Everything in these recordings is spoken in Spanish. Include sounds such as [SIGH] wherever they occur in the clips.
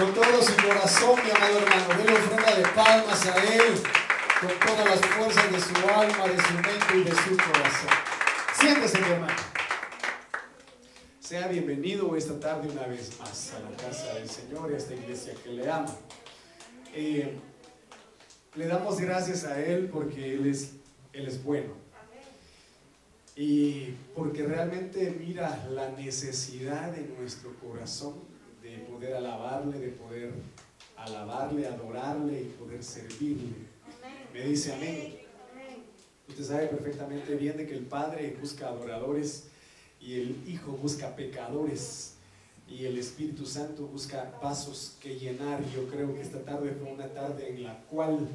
con todo su corazón, mi amado hermano. Dele ofrenda de palmas a Él, con todas las fuerzas de su alma, de su mente y de su corazón. Siéntese, mi hermano. Sea bienvenido esta tarde una vez más a la casa del Señor y a esta iglesia que le ama. Eh, le damos gracias a Él porque Él es, Él es bueno. Y porque realmente mira la necesidad de nuestro corazón de poder alabarle, de poder alabarle, adorarle y poder servirle. Me dice amén. Usted sabe perfectamente bien de que el Padre busca adoradores y el Hijo busca pecadores y el Espíritu Santo busca pasos que llenar. Yo creo que esta tarde fue una tarde en la cual,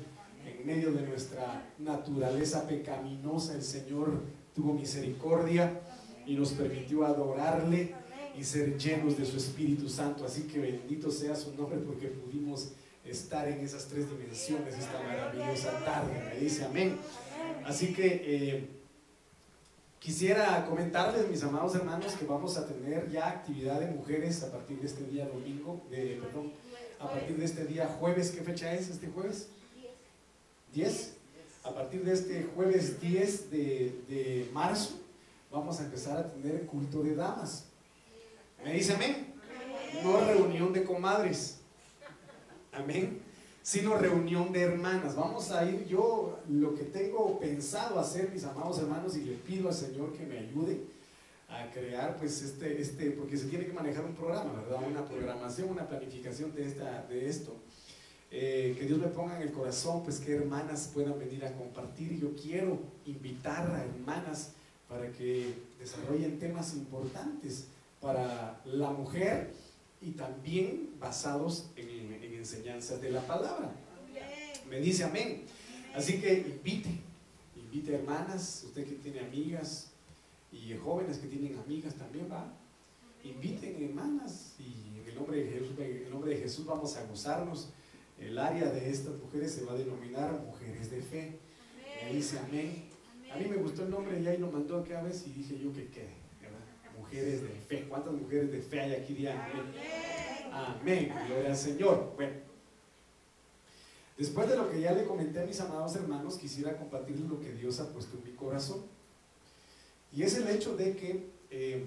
en medio de nuestra naturaleza pecaminosa, el Señor tuvo misericordia y nos permitió adorarle y ser llenos de su Espíritu Santo. Así que bendito sea su nombre porque pudimos estar en esas tres dimensiones esta maravillosa tarde. Me dice amén. Así que eh, quisiera comentarles, mis amados hermanos, que vamos a tener ya actividad de mujeres a partir de este día domingo, de, perdón, a partir de este día jueves. ¿Qué fecha es este jueves? 10. A partir de este jueves 10 de, de marzo vamos a empezar a tener culto de damas. ¿Me dice amén? No reunión de comadres. Amén sino reunión de hermanas. Vamos a ir, yo lo que tengo pensado hacer, mis amados hermanos, y le pido al Señor que me ayude a crear, pues, este, este, porque se tiene que manejar un programa, ¿verdad? Una programación, una planificación de, esta, de esto. Eh, que Dios me ponga en el corazón, pues, que hermanas puedan venir a compartir. Yo quiero invitar a hermanas para que desarrollen temas importantes para la mujer y también basados en enseñanzas de la palabra. Me dice amén. Así que invite, invite hermanas, usted que tiene amigas y jóvenes que tienen amigas también va. Inviten hermanas y en el nombre de Jesús, en el nombre de Jesús vamos a gozarnos. El área de estas mujeres se va a denominar mujeres de fe. Me dice amén. A mí me gustó el nombre y ahí lo mandó cada vez y dije yo que quede. Mujeres de fe. ¿Cuántas mujeres de fe hay aquí? Diana? Amén. Gloria al Señor. Bueno, después de lo que ya le comenté a mis amados hermanos, quisiera compartirles lo que Dios ha puesto en mi corazón. Y es el hecho de que eh,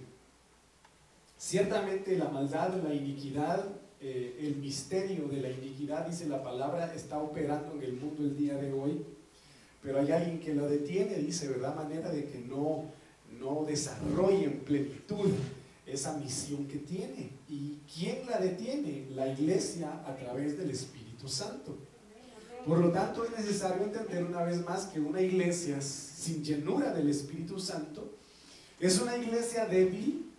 ciertamente la maldad, la iniquidad, eh, el misterio de la iniquidad, dice la palabra, está operando en el mundo el día de hoy. Pero hay alguien que lo detiene, dice, ¿verdad? Manera de que no, no desarrolle en plenitud esa misión que tiene. ¿Y quién la detiene? La iglesia a través del Espíritu Santo. Por lo tanto, es necesario entender una vez más que una iglesia sin llenura del Espíritu Santo es una iglesia débil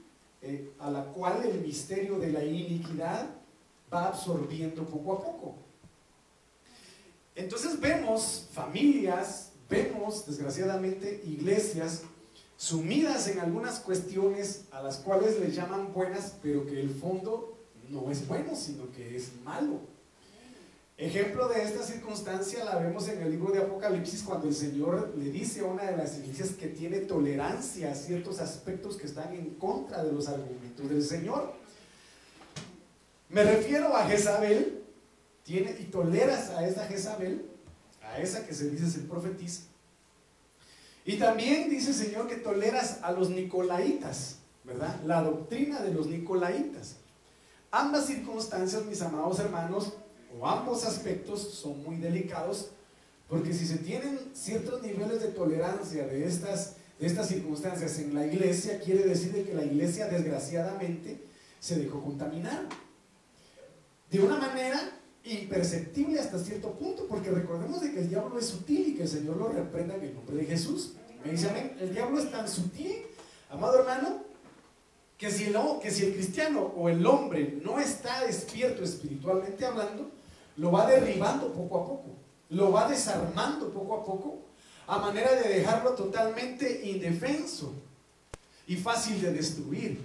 eh, a la cual el misterio de la iniquidad va absorbiendo poco a poco. Entonces vemos familias, vemos desgraciadamente iglesias sumidas en algunas cuestiones a las cuales le llaman buenas, pero que el fondo no es bueno, sino que es malo. Ejemplo de esta circunstancia la vemos en el libro de Apocalipsis cuando el Señor le dice a una de las iglesias que tiene tolerancia a ciertos aspectos que están en contra de los argumentos del Señor. Me refiero a Jezabel, tiene, y toleras a esa Jezabel, a esa que se dice ser profetiza, y también dice el Señor que toleras a los nicolaitas, ¿verdad? La doctrina de los nicolaitas. Ambas circunstancias, mis amados hermanos, o ambos aspectos son muy delicados, porque si se tienen ciertos niveles de tolerancia de estas, de estas circunstancias en la iglesia, quiere decir que la iglesia desgraciadamente se dejó contaminar. De una manera imperceptible hasta cierto punto, porque recordemos de que el diablo es sutil y que el Señor lo reprenda en el nombre de Jesús. Me dice el diablo es tan sutil, amado hermano, que si, el, que si el cristiano o el hombre no está despierto espiritualmente hablando, lo va derribando poco a poco, lo va desarmando poco a poco, a manera de dejarlo totalmente indefenso y fácil de destruir.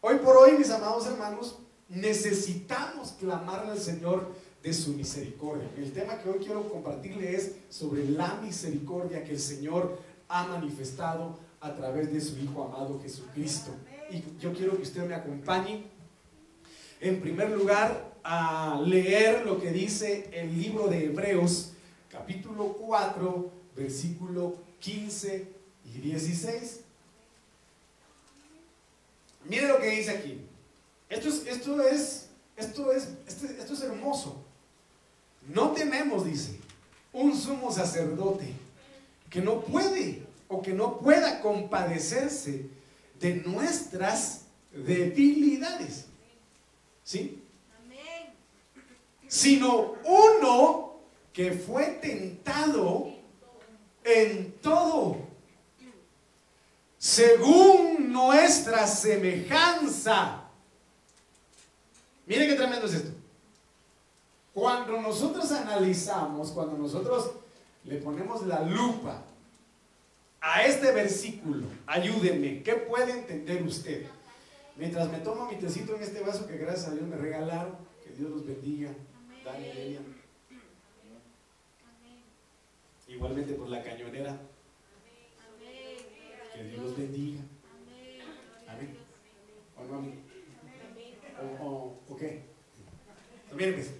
Hoy por hoy, mis amados hermanos, necesitamos clamarle al Señor de su misericordia. El tema que hoy quiero compartirle es sobre la misericordia que el Señor ha manifestado a través de su Hijo amado Jesucristo. Y yo quiero que usted me acompañe en primer lugar a leer lo que dice el libro de Hebreos, capítulo 4, versículo 15 y 16. Mire lo que dice aquí. Esto es, esto es, esto es, este, esto es hermoso. No tenemos, dice, un sumo sacerdote que no puede o que no pueda compadecerse de nuestras debilidades. ¿Sí? Sino uno que fue tentado en todo, según nuestra semejanza. Mire qué tremendo es esto. Cuando nosotros analizamos, cuando nosotros le ponemos la lupa a este versículo, ayúdenme, ¿qué puede entender usted? Mientras me tomo mi tecito en este vaso que gracias a Dios me regalaron, que Dios los bendiga, Dani, Igualmente por la cañonera, que Dios los bendiga. Amén. ¿O no amén? ¿O, qué? Pues,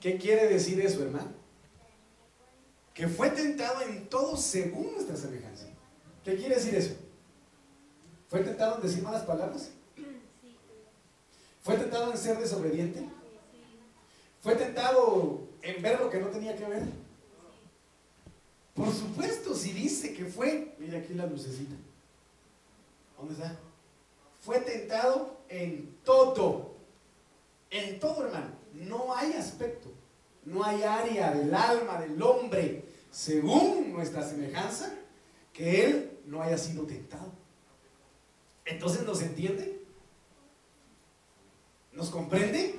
¿Qué quiere decir eso, hermano? Que fue tentado en todo según nuestra semejanza. ¿Qué quiere decir eso? ¿Fue tentado en decir malas palabras? ¿Fue tentado en ser desobediente? ¿Fue tentado en ver lo que no tenía que ver? Por supuesto, si dice que fue, mira aquí la lucecita. ¿Dónde está? Fue tentado en todo. En todo, hermano. No hay aspecto, no hay área del alma del hombre según nuestra semejanza, que Él no haya sido tentado. Entonces, ¿nos entiende? ¿Nos comprende?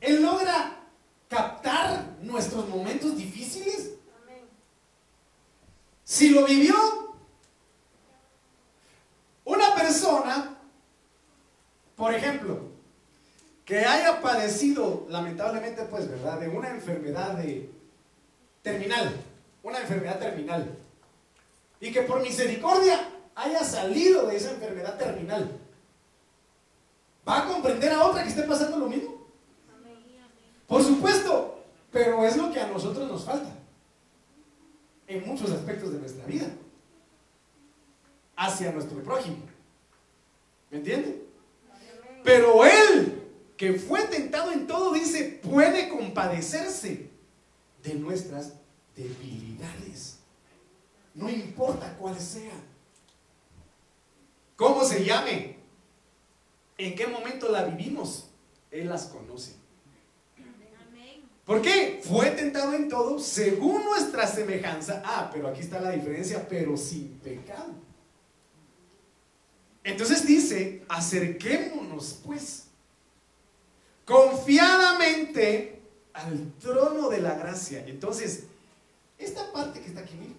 Él logra captar nuestros momentos difíciles. Si lo vivió, una persona, por ejemplo, que haya padecido, lamentablemente, pues, ¿verdad?, de una enfermedad de, terminal, una enfermedad terminal. Y que por misericordia haya salido de esa enfermedad terminal. ¿Va a comprender a otra que esté pasando lo mismo? Por supuesto, pero es lo que a nosotros nos falta en muchos aspectos de nuestra vida hacia nuestro prójimo. ¿Me entiende? Pero él, que fue tentado en todo, dice, puede compadecerse de nuestras debilidades. No importa cuáles sean. ¿Cómo se llame? ¿En qué momento la vivimos? Él las conoce. ¿Por qué? Fue tentado en todo según nuestra semejanza. Ah, pero aquí está la diferencia, pero sin pecado. Entonces dice, acerquémonos pues confiadamente al trono de la gracia. Entonces, esta parte que está aquí,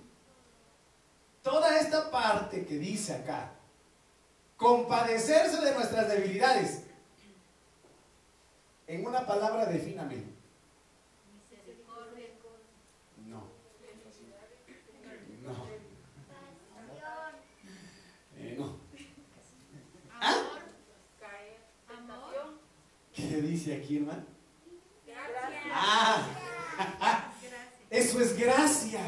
toda esta parte que dice acá, compadecerse de nuestras debilidades, en una palabra defíname. No. No. Eh, no. ¿Ah? ¿Qué dice aquí, hermano? Ah, [LAUGHS] eso es gracia.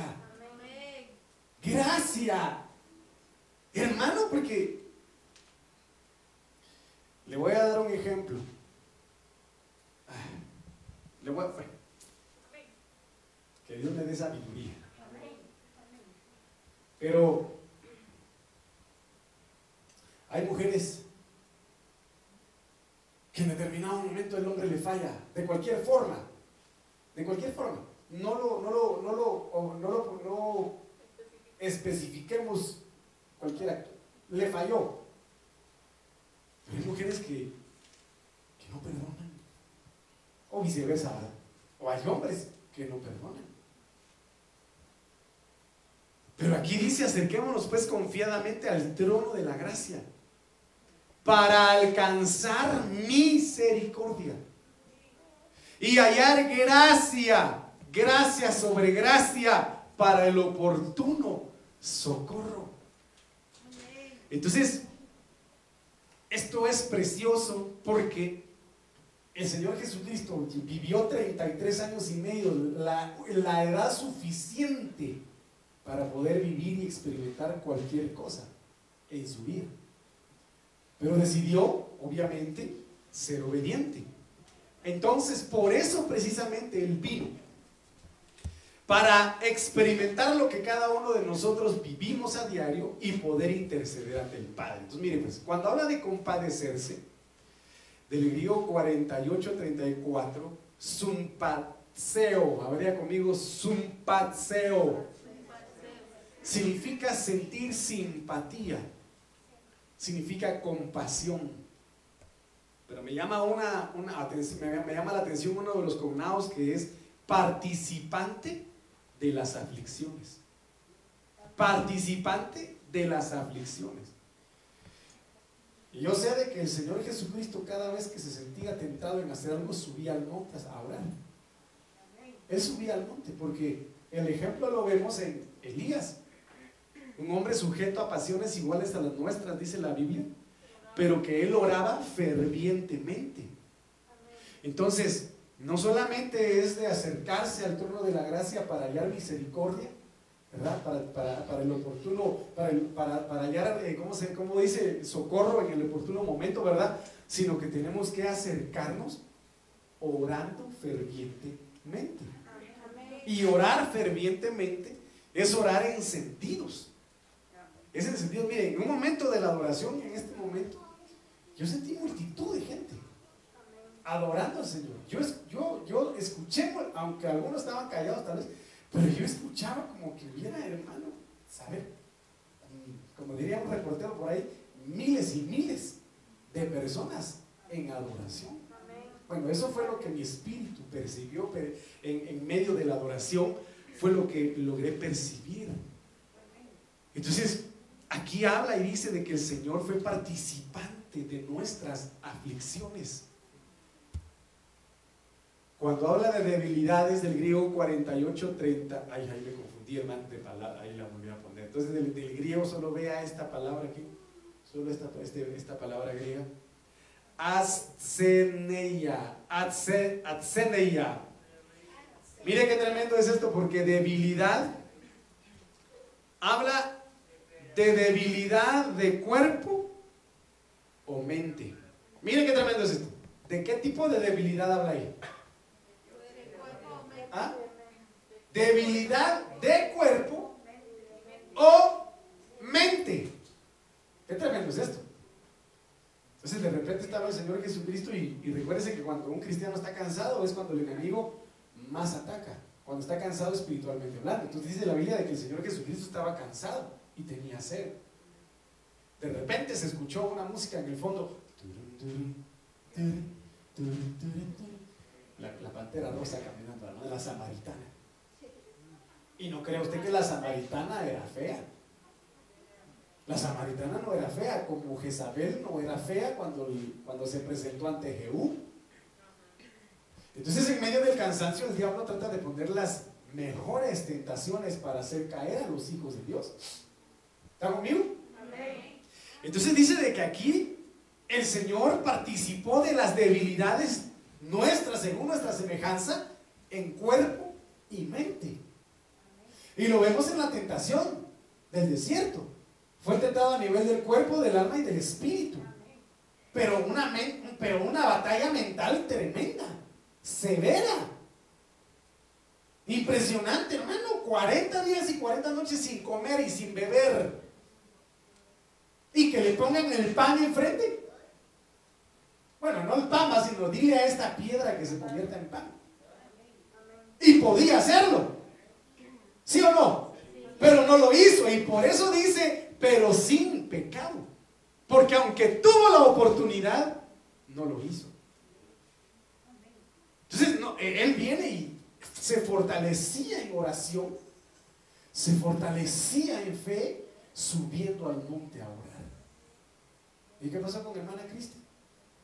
Gracia. Hermano, porque le voy a dar un ejemplo. Le voy a, que Dios me dé sabiduría. Pero hay mujeres que en determinado momento el hombre le falla, de cualquier forma. De cualquier forma, no lo, no lo, no lo, no lo no especifiquemos cualquier acto. Le falló. Pero hay mujeres que, que no perdonan. O viceversa. O hay hombres que no perdonan. Pero aquí dice, acerquémonos pues confiadamente al trono de la gracia para alcanzar misericordia y hallar gracia, gracia sobre gracia para el oportuno socorro. Entonces, esto es precioso porque el Señor Jesucristo vivió 33 años y medio, la, la edad suficiente para poder vivir y experimentar cualquier cosa en su vida. Pero decidió, obviamente, ser obediente. Entonces, por eso precisamente Él vino. Para experimentar lo que cada uno de nosotros vivimos a diario y poder interceder ante el Padre. Entonces, miren, pues, cuando habla de compadecerse, del griego 48-34, zumpatseo, habría conmigo zumpatseo, significa sentir simpatía, significa compasión. Pero me llama, una, me llama la atención uno de los cognados que es participante de las aflicciones. Participante de las aflicciones. Y yo sé de que el Señor Jesucristo cada vez que se sentía tentado en hacer algo subía al monte a orar. Él subía al monte porque el ejemplo lo vemos en Elías. Un hombre sujeto a pasiones iguales a las nuestras, dice la Biblia, pero que él oraba fervientemente. Entonces, no solamente es de acercarse al trono de la gracia para hallar misericordia, para, el oportuno, para, para, hallar, eh, ¿cómo, se, ¿cómo dice? Socorro en el oportuno momento, ¿verdad? Sino que tenemos que acercarnos orando fervientemente. Y orar fervientemente es orar en sentidos. Es en sentido, miren, en un momento de la adoración, en este momento, yo sentí multitud de gente adorando al Señor. Yo, yo, yo escuché, aunque algunos estaban callados tal vez, pero yo escuchaba como que hubiera, hermano, saber, como diría un reportero por ahí, miles y miles de personas en adoración. Bueno, eso fue lo que mi espíritu percibió en, en medio de la adoración, fue lo que logré percibir. Entonces, aquí habla y dice de que el Señor fue participante de nuestras aflicciones. Cuando habla de debilidades del griego 48-30, ay, ahí me confundí, hermano, de palabra, ahí la volví a poner. Entonces, del, griego solo vea esta palabra aquí, solo esta, este, esta palabra griega. Asceneia, asceneia. Mire qué tremendo es esto, porque debilidad habla de debilidad de cuerpo o mente. Mire qué tremendo es esto. ¿De qué tipo de debilidad habla ahí? ¿Ah? Debilidad de cuerpo o mente. Qué tremendo es esto. Entonces de repente estaba el Señor Jesucristo y, y recuérdese que cuando un cristiano está cansado es cuando el enemigo más ataca, cuando está cansado espiritualmente hablando. Entonces dice la Biblia de que el Señor Jesucristo estaba cansado y tenía sed. De repente se escuchó una música en el fondo. La, la pantera rosa caminando la samaritana. Y no crea usted que la samaritana era fea. La samaritana no era fea, como Jezabel no era fea cuando, cuando se presentó ante Jehú. Entonces, en medio del cansancio, el diablo trata de poner las mejores tentaciones para hacer caer a los hijos de Dios. ¿Está conmigo? Entonces dice de que aquí el Señor participó de las debilidades nuestras según nuestra semejanza en cuerpo y mente. Y lo vemos en la tentación del desierto. Fue tentado a nivel del cuerpo, del alma y del espíritu. Pero una, pero una batalla mental tremenda, severa. Impresionante, hermano. 40 días y 40 noches sin comer y sin beber. Y que le pongan el pan enfrente. Bueno, no el pan, sino dile a esta piedra que se convierta en pan. Y podía hacerlo. ¿Sí o no? Pero no lo hizo. Y por eso dice, pero sin pecado. Porque aunque tuvo la oportunidad, no lo hizo. Entonces, e, él viene y se fortalecía en oración, se fortalecía en fe, subiendo al monte a orar. ¿Y qué pasa con hermana Cristi?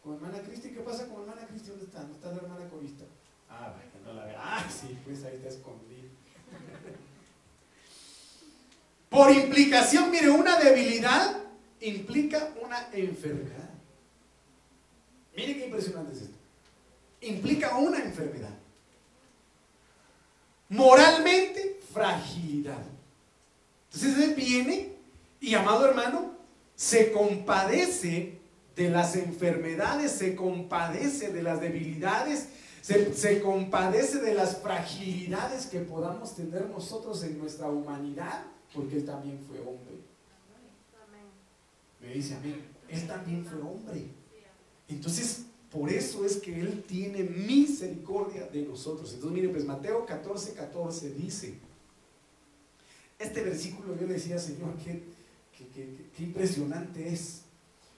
Con hermana Cristi, ¿qué pasa con hermana Cristi? ¿Dónde está? ¿Dónde está la hermana Corista? Ah, no la ve. Ah, sí, pues ahí está escondido. [LAUGHS] Por implicación, mire, una debilidad implica una enfermedad. Mire qué impresionante es esto. Implica una enfermedad. Moralmente, fragilidad. Entonces él viene y, amado hermano, se compadece de las enfermedades, se compadece de las debilidades, se, se, compadece de las fragilidades que podamos tener nosotros en nuestra humanidad, porque Él también fue hombre. Me dice a mí, Él también fue hombre. Entonces, por eso es que Él tiene misericordia de nosotros. Entonces, mire, pues Mateo 14, 14 dice, este versículo yo decía, Señor, qué, qué, impresionante es.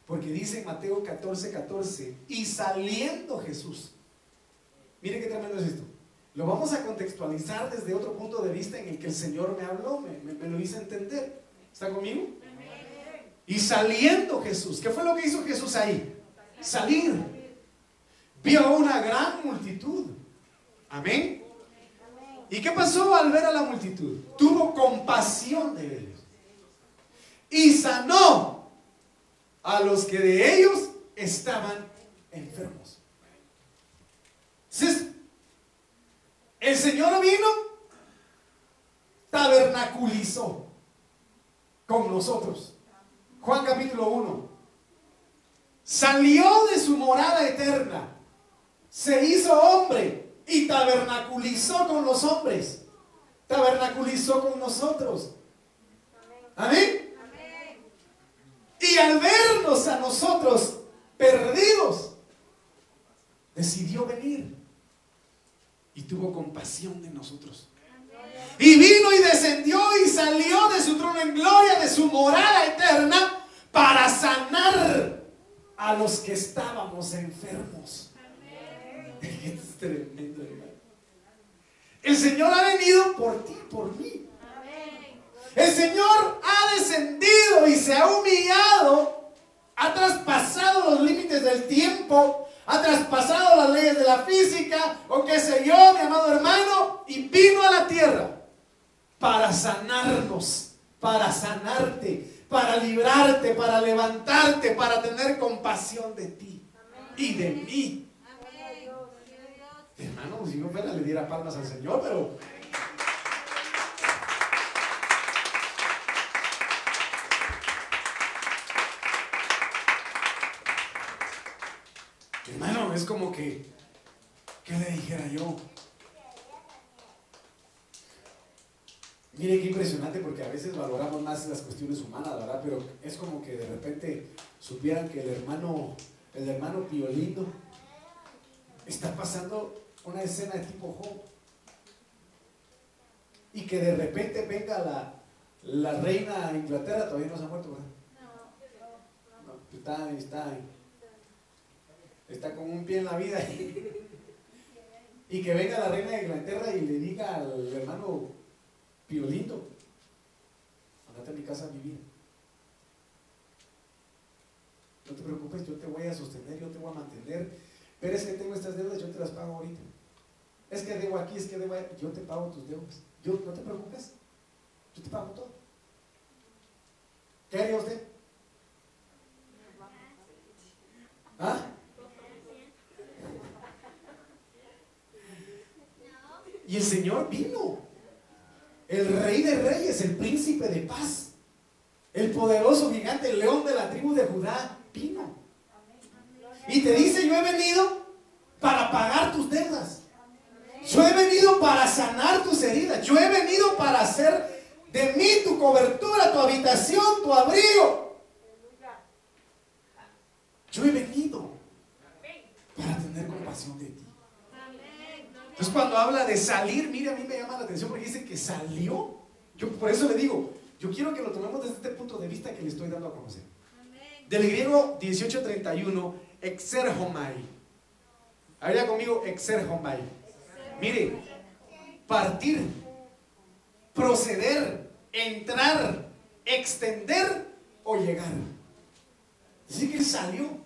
Porque dice en Mateo 14, 14, y saliendo Jesús. Mire qué tremendo es esto. Lo vamos a contextualizar desde otro punto de vista en el que el Señor me habló, me, me lo hizo entender. ¿Está conmigo? Y saliendo Jesús, ¿qué fue lo que hizo Jesús ahí? Salir. Vio una gran multitud. Amén. ¿Y qué pasó al ver a la multitud? Tuvo compasión de ellos. Y sanó a los que de ellos estaban enfermos. Entonces, el Señor vino, tabernaculizó con nosotros. Juan capítulo 1. Salió de su morada eterna, se hizo hombre y tabernaculizó con los hombres. Tabernaculizó con nosotros. Amén. Y al vernos a nosotros perdidos, decidió venir y tuvo compasión de nosotros. Y vino y descendió y salió de su trono en gloria, de su morada eterna, para sanar a los que estábamos enfermos. Tremendo. El Señor ha venido por ti, por mí. El Señor ha descendido y se ha humillado, ha traspasado los límites del tiempo, ha traspasado las leyes de la física, o qué sé yo, mi amado hermano, y vino a la tierra para sanarnos, para sanarte, para librarte, para levantarte, para tener compasión de ti y de mí. Hermano, si yo fuera le diera palmas al Señor, pero... Hermano, es como que, ¿qué le dijera yo? Mire qué impresionante porque a veces valoramos más las cuestiones humanas, ¿verdad? Pero es como que de repente supieran que el hermano, el hermano Piolino está pasando una escena de tipo Job. Y que de repente venga la, la reina de Inglaterra, todavía no se ha muerto, ¿verdad? No, está, está, está con un pie en la vida. y que venga la reina de Inglaterra y le diga al hermano Piolito, andate a mi casa a vivir. No te preocupes, yo te voy a sostener, yo te voy a mantener. Pero es que tengo estas deudas, yo te las pago ahorita. Es que debo aquí, es que debo yo te pago tus deudas. Yo, no te preocupes, yo te pago todo. ¿Qué haría usted? ¿Ah? Y el Señor vino el rey de reyes, el príncipe de paz, el poderoso gigante, el león de la tribu de Judá, vino. Y te dice, yo he venido para pagar tus deudas. Yo he venido para sanar tus heridas. Yo he venido para hacer de mí tu cobertura, tu habitación, tu abrigo. Yo he venido para tener compasión de ti. Entonces cuando habla de salir, mire, a mí me llama la atención porque dice que salió. Yo por eso le digo, yo quiero que lo tomemos desde este punto de vista que le estoy dando a conocer. Del griego 1831, exerhomai. Habría conmigo exerhomai. Mire, partir, proceder, entrar, extender o llegar. Dice que salió.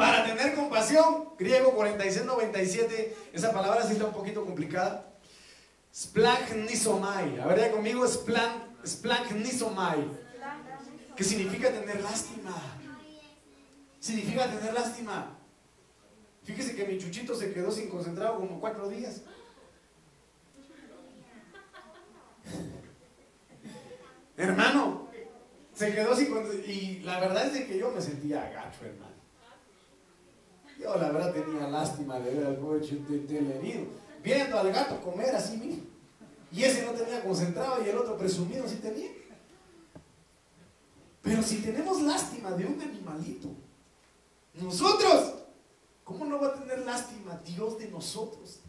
Para tener compasión, griego 4697, esa palabra sí está un poquito complicada. Splanchnizomai, a ver ya conmigo, splanchnizomai, que significa tener lástima. significa tener lástima. Fíjese que mi chuchito se quedó sin concentrado como cuatro días. Hermano, se quedó sin Y la verdad es de que yo me sentía gacho, hermano. Yo la verdad tenía lástima de ver al pobre del herido, viendo al gato comer así mismo. Y ese no tenía concentrado y el otro presumido sí tenía. Pero si tenemos lástima de un animalito, nosotros, ¿cómo no va a tener lástima Dios de nosotros?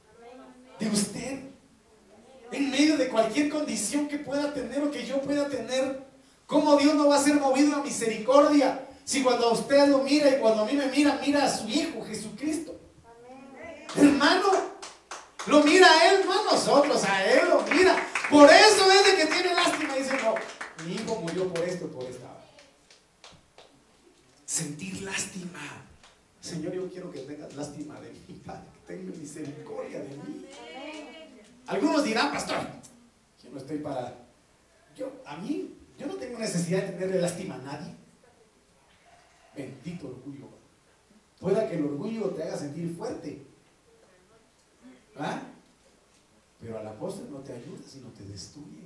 De usted. En medio de cualquier condición que pueda tener o que yo pueda tener, ¿cómo Dios no va a ser movido a misericordia? Si cuando usted lo mira y cuando a mí me mira, mira a su Hijo Jesucristo. Hermano, lo mira a Él, no a nosotros, a Él lo mira. Por eso es de que tiene lástima. Dice, no, mi hijo murió por esto, por esta. Sentir lástima. Señor, yo quiero que tengas lástima de mí, que tengas misericordia de mí. Algunos dirán, pastor, yo no estoy para... Yo, a mí, yo no tengo necesidad de tenerle lástima a nadie. Bendito orgullo. Pueda que el orgullo te haga sentir fuerte. ¿Ah? Pero a la postre no te ayuda, sino te destruye.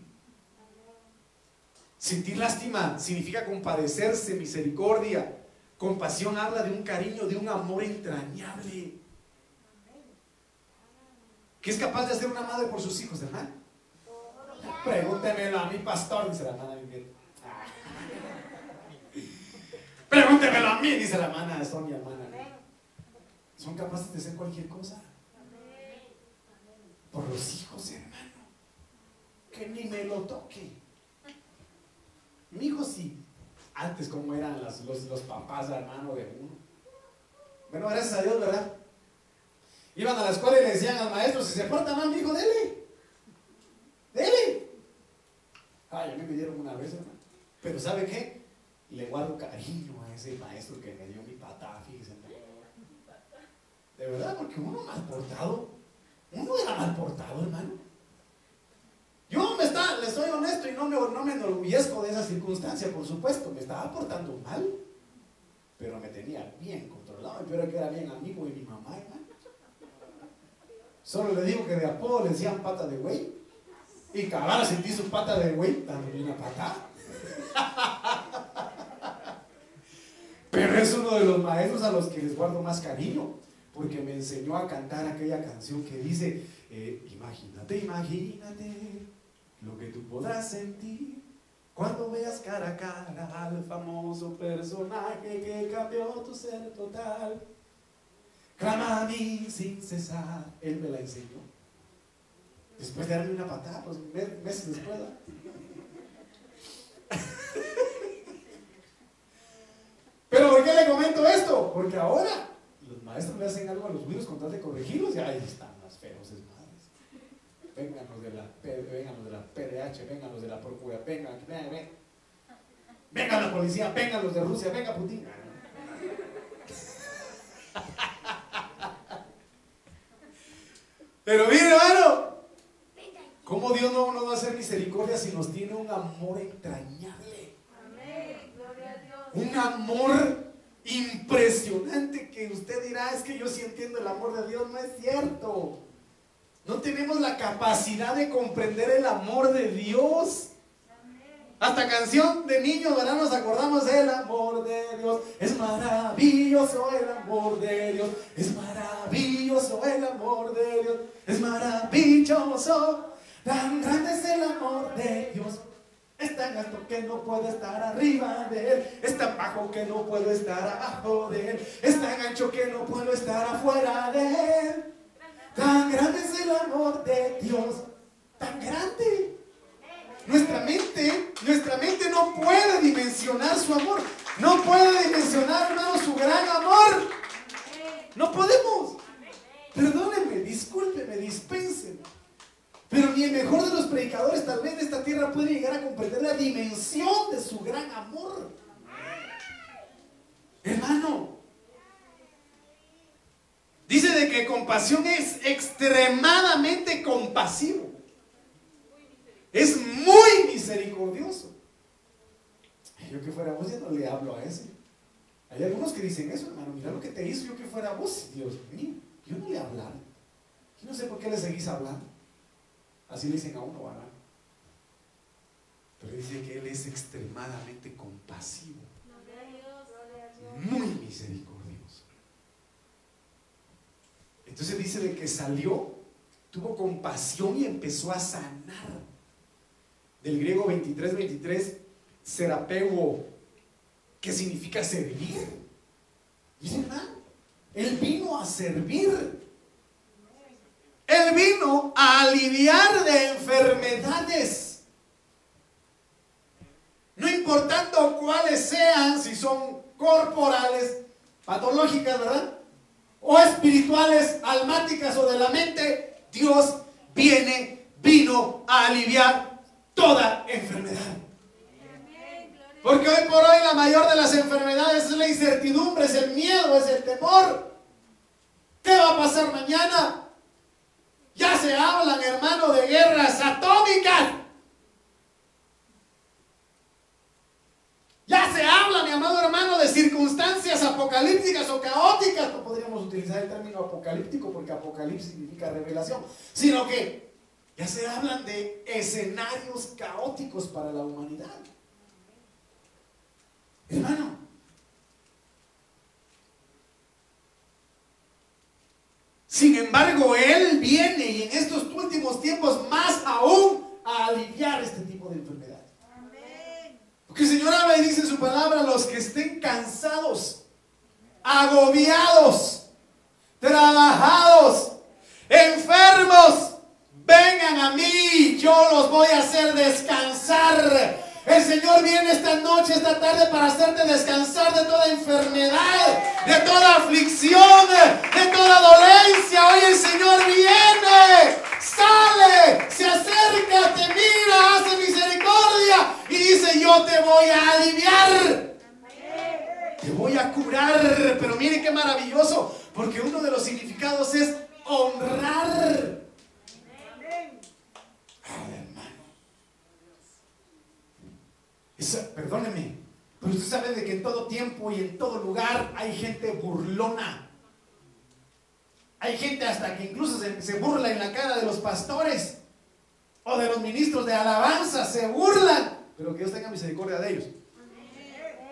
Sentir lástima significa compadecerse, misericordia. Compasión habla de un cariño, de un amor entrañable. ¿Qué es capaz de hacer una madre por sus hijos, hermano? Pregúntemelo a mi pastor, dice la hermana Pregúntemelo a mí, dice la hermana mi hermana. Son capaces de hacer cualquier cosa. Por los hijos, hermano. Que ni me lo toque. Mi hijo sí. Antes, como eran los, los, papás, hermano de uno. Bueno, gracias a Dios, ¿verdad? Iban a la escuela y le decían al maestro, si se porta mal, mi hijo, dele. Dele. Ay, a mí me dieron una vez, hermano. Pero ¿sabe qué? Le guardo cariño ese maestro que me dio mi patada, fíjese. De verdad, porque uno mal portado, uno era mal portado, hermano. Yo me está, le soy honesto y no me, no me enorgullezco de esa circunstancia, por supuesto, me estaba portando mal, pero me tenía bien controlado, y peor que era bien amigo de mi mamá, hermano. Solo le digo que de apodo le decían pata de güey, y cabal sentí su pata de güey, dándole una patada. Es uno de los maestros a los que les guardo más cariño, porque me enseñó a cantar aquella canción que dice, eh, imagínate, imagínate lo que tú podrás sentir cuando veas cara a cara al famoso personaje que cambió tu ser total. Clama a mí sin cesar. Él me la enseñó. Después de darme una patada, pues meses después [LAUGHS] ¿por qué le comento esto? Porque ahora los maestros le hacen algo a los virus con tal de corregirlos y ahí están las feroces madres. Vengan los de la, vengan los de la PDH, vengan los de la Procura, vengan, vengan, vengan. Vengan la policía, vengan los de Rusia, venga Putin. Pero mire, hermano, ¿cómo Dios no nos va a hacer misericordia si nos tiene un amor entrañable? un amor impresionante que usted dirá, es que yo sí entiendo el amor de Dios. No es cierto. No tenemos la capacidad de comprender el amor de Dios. Hasta canción de niños, ¿verdad? Nos acordamos del amor de Dios. Es maravilloso el amor de Dios. Es maravilloso el amor de Dios. Es maravilloso. Tan grande es el amor de Dios. Es tan alto que no puedo estar arriba de él. Es tan bajo que no puedo estar abajo de él. Es tan ancho que no puedo estar afuera de él. Tan grande es el amor de Dios. Tan grande. Nuestra mente, nuestra mente no puede dimensionar su amor. No puede dimensionar, hermano, su gran amor. No podemos. Perdónenme, discúlpenme, dispensen. Pero ni el mejor de predicadores tal vez de esta tierra puede llegar a comprender la dimensión de su gran amor. Hermano, dice de que compasión es extremadamente compasivo. Es muy misericordioso. Yo que fuera vos ya no le hablo a ese. Hay algunos que dicen eso, hermano, mira lo que te hizo yo que fuera vos, Dios mío, yo no le hablaba. No sé por qué le seguís hablando. Así le dicen a uno, ¿verdad? Pero dice que Él es extremadamente compasivo, muy misericordioso. Entonces dice de que salió, tuvo compasión y empezó a sanar. Del griego 23-23, serapego, que significa servir. Dice, hermano, Él vino a servir. Él vino a aliviar de enfermedades. No importando cuáles sean, si son corporales, patológicas, ¿verdad? O espirituales, almáticas o de la mente, Dios viene, vino a aliviar toda enfermedad. Porque hoy por hoy la mayor de las enfermedades es la incertidumbre, es el miedo, es el temor. ¿Qué va a pasar mañana? Ya se hablan, hermano, de guerras atómicas. Ya se habla, mi amado hermano, de circunstancias apocalípticas o caóticas. No podríamos utilizar el término apocalíptico porque apocalipsis significa revelación. Sino que ya se hablan de escenarios caóticos para la humanidad. Hermano, Sin embargo, Él viene y en estos últimos tiempos más aún a aliviar este tipo de enfermedad. Porque el Señor habla y dice en su palabra, los que estén cansados, agobiados, trabajados, enfermos, vengan a mí, yo los voy a hacer descansar. El Señor viene esta noche, esta tarde para hacerte descansar de toda enfermedad, de toda aflicción, de toda dolencia. Hoy el Señor viene, sale, se acerca, te mira, hace misericordia y dice, yo te voy a aliviar. Te voy a curar. Pero mire qué maravilloso, porque uno de los significados es honrar. Perdóneme, pero usted sabe de que en todo tiempo y en todo lugar hay gente burlona. Hay gente hasta que incluso se, burla en la cara de los pastores o de los ministros de alabanza, se burlan. Pero que Dios tenga misericordia de ellos.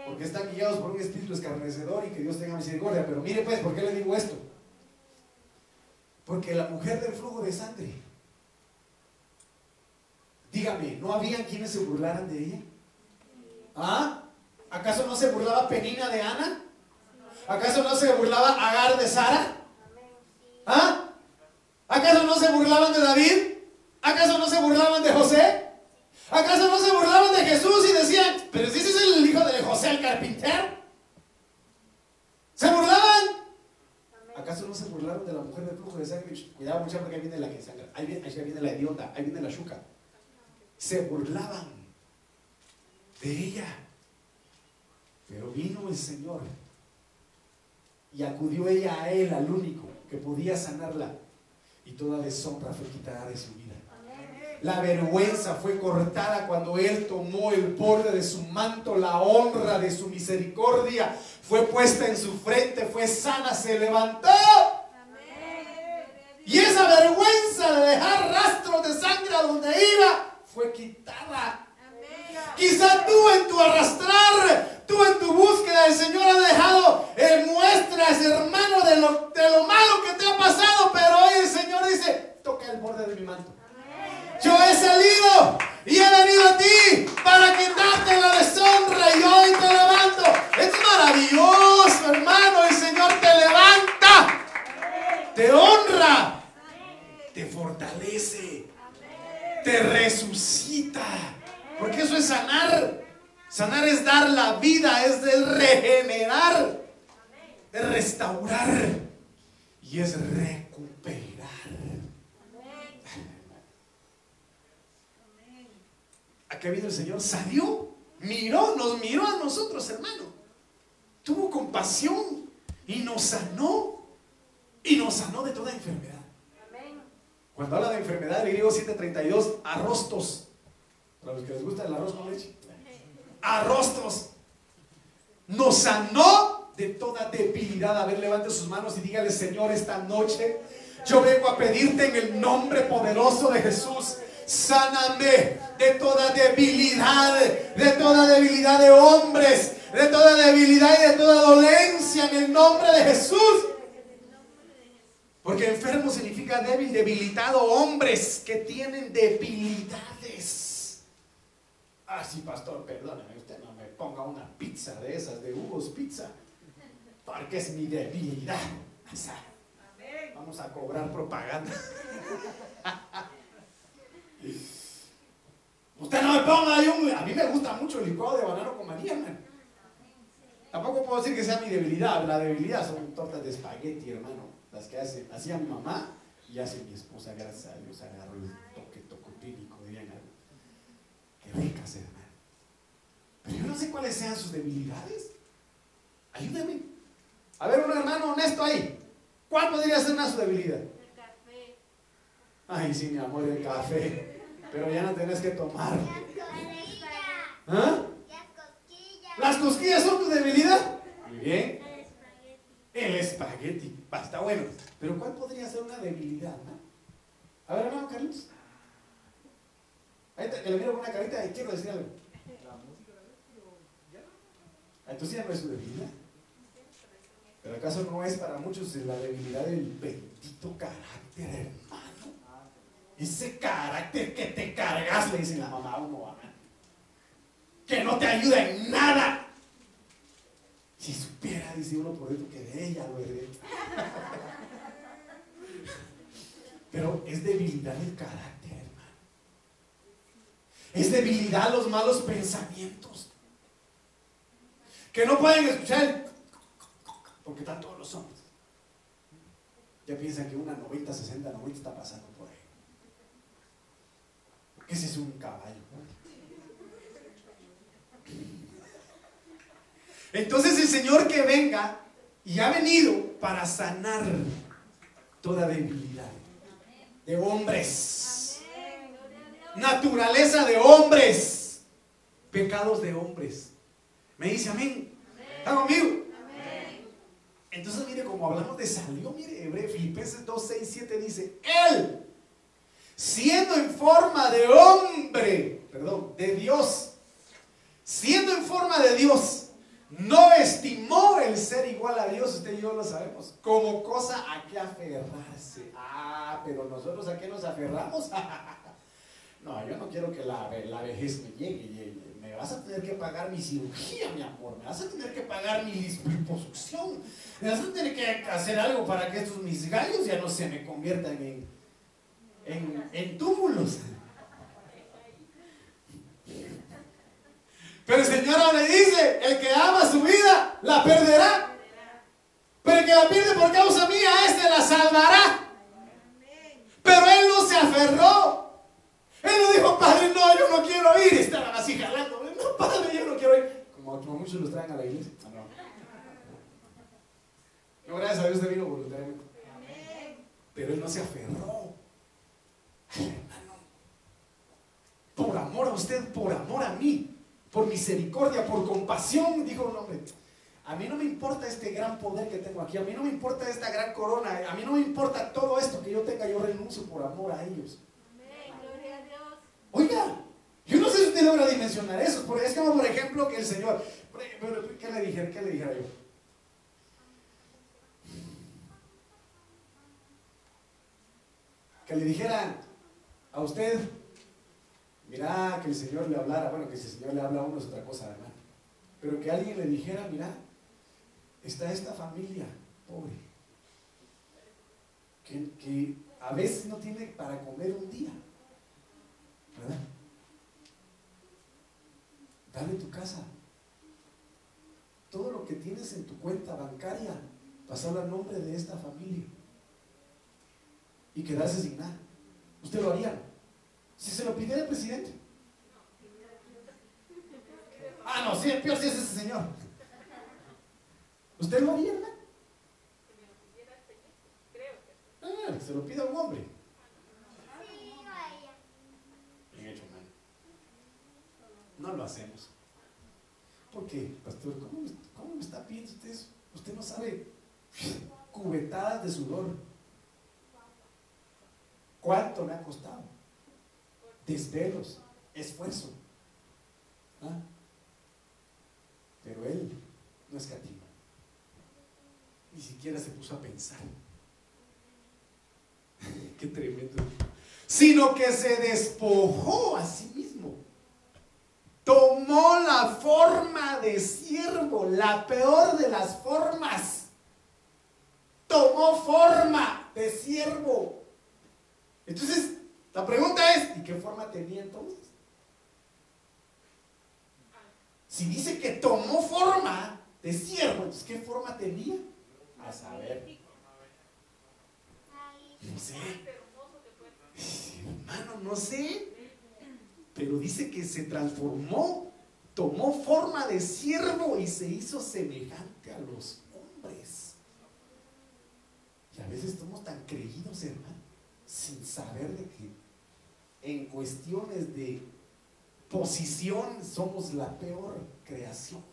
Porque están guiados por un espíritu escarnecedor y que Dios tenga misericordia. Pero mire pues, ¿por qué le digo esto? Porque la mujer del flujo de sangre, dígame, ¿no habían quienes se burlaran de ella? ¿Ah? ¿Acaso no se burlaba Penina de Ana? ¿Acaso no se burlaba Agar de Sara? ¿Ah? ¿Acaso no se burlaban de David? ¿Acaso no se burlaban de José? ¿Acaso no se burlaban de Jesús y decían, pero si ese es el hijo de José el carpintero? ¿Se burlaban? ¿Acaso no se burlaron de la mujer del flujo de sangre? Cuidado mucho porque ahí viene la que sangra. Ahí viene, ahí viene la idiota, ahí viene la chuca. Se burlaban de ella. Pero vino el Señor y acudió ella a él, al único que podía sanarla, y toda deshonra fue quitada de su vida. La vergüenza fue cortada cuando él tomó el borde de su manto, la honra de su misericordia fue puesta en su frente, fue sana, se levantó. Y esa vergüenza de dejar rastros de sangre a donde iba fue quitada Quizá tú en tu arrastrar, tú en tu búsqueda, el Señor ha dejado muestras, hermano, de lo, de lo malo que te ha pasado, pero hoy el Señor dice, toca el borde de mi manto. Yo he salido y he venido a ti para quitarte la deshonra y hoy te levanto. Es maravilloso, hermano. El Señor te levanta, te honra, te fortalece, te resucita. Porque eso es sanar. Sanar es dar la vida, es de regenerar, de restaurar y es recuperar. Aquí vino el Señor, salió, miró, nos miró a nosotros, hermano. Tuvo compasión y nos sanó. Y nos sanó de toda enfermedad. Cuando habla de enfermedad, el griego 732, arrostos para los que les gusta el arroz con leche. Arrostros. Nos sanó de toda debilidad. A ver, levante sus manos y dígale, Señor, esta noche yo vengo a pedirte en el nombre poderoso de Jesús. Sáname de toda debilidad, de toda debilidad de hombres, de toda debilidad y de toda dolencia en el nombre de Jesús. Porque enfermo significa débil, debilitado, hombres que tienen debilidades. Ah, sí, pastor, perdóneme, usted no me ponga una pizza de esas, de Hugo's Pizza, porque es mi debilidad. Vamos a cobrar propaganda. Usted no me ponga ahí un... A mí me gusta mucho el licuado de banano con María, Tampoco puedo decir que sea mi debilidad. La debilidad son tortas de espagueti, hermano. Las que hace, hacía mi mamá y hace mi esposa, gracias a Dios, agarro el toque tocotínico, dirían algo. Qué ricas, hermano. Pero yo no sé cuáles sean sus debilidades. Ayúdame. A ver, un hermano honesto ahí. ¿Cuál podría ser una su debilidad? El café. Ay, sí, mi amor, el café. Pero ya no tenés que tomar. ¿Ah? Las cosquillas son tu debilidad. Muy bien. El espagueti. Está bueno. Pero ¿cuál podría ser una debilidad? A ver, hermano Carlos. Ahí te, le miro con una carita y quiero decir algo. Ya no es su debilidad. Pero acaso no es para muchos la debilidad del bendito carácter, hermano. Ese carácter que te cargas, le dice la mamá a uno, que no te ayuda en nada. Si supiera, dice uno por dentro, que de ella lo heredé. Pero es debilidad el carácter. Es debilidad los malos pensamientos. Que no pueden escuchar porque están todos los hombres. Ya piensan que una 90, 60, 90 está pasando por ahí. Porque ese es un caballo. Entonces el Señor que venga y ha venido para sanar toda debilidad de hombres, naturaleza de hombres, pecados de hombres. Me dice amén. ¿Está conmigo? Entonces, mire, como hablamos de salió, mire, Hebreo, Filipenses 2, 6, 7 dice, Él, siendo en forma de hombre, perdón, de Dios, siendo en forma de Dios, no estimó el ser igual a Dios, usted y yo lo sabemos, como cosa a que aferrarse. Ah, pero nosotros a qué nos aferramos? [LAUGHS] no, yo no quiero que la, la vejez me llegue, me vas a tener que pagar mi cirugía, mi amor, me vas a tener que pagar mi liposucción, me vas a tener que hacer algo para que estos mis gallos ya no se me conviertan en, en, en túmulos. Pero el Señor le dice, el que ama su vida, la perderá. Pero el que la pierde por causa mía, este la salvará. Pero él no se aferró. Él no dijo, padre, no, yo no quiero ir. Estaban así jalando. No, padre, yo no quiero ir. Como, muchos los traen a la iglesia. Ah, no. gracias a Dios te vino voluntariamente. Pero él no se aferró. Por amor a usted, por amor a mí por misericordia, por compasión, dijo un hombre. A mí no me importa este gran poder que tengo aquí, a mí no me importa esta gran corona, a mí no me importa todo esto que yo tenga, yo renuncio por amor a ellos. Amén, gloria a Dios. Oiga, yo no sé si usted logra dimensionar eso, porque es como por ejemplo que el Señor, ¿qué le dije? ¿Qué le dijera yo? Que le dijera a usted, Mira, que el Señor le hablara, bueno, que si el Señor le habla a uno es otra cosa, hermano. Pero que alguien le dijera, mira, está esta familia pobre, que a veces no tiene para comer un día, ¿verdad? Dale tu casa. Todo lo que tienes en tu cuenta bancaria, pasarlo a nombre de esta familia y quedarse sin nada. ¿Usted lo haría? Si se lo pidiera el presidente. Ah, no, sí, el peor sí es ese señor. ¿Usted lo haría, verdad? Ah, se lo pide a un hombre. Bien hecho, man. No lo hacemos. ¿Por qué, pastor? ¿Cómo, cómo me está pidiendo usted eso? Usted no sabe [LAUGHS] cubetadas de sudor. ¿Cuánto me ha costado? Desvelos, esfuerzo. ¿Ah? Pero él no es escatima. Ni siquiera se puso a pensar. [LAUGHS] Qué tremendo. Sino que se despojó a sí mismo. Tomó la forma de siervo, la peor de las formas. Tomó forma de siervo. Entonces, la pregunta es, ¿y qué forma tenía entonces? Si dice que tomó forma de siervo, entonces ¿qué forma tenía? A saber. No sé. Hermano, no sé. Pero dice que se transformó, tomó forma de siervo y se hizo semejante a los hombres. Y a veces estamos tan creídos, hermano, sin saber de que en cuestiones de posición somos la peor creación.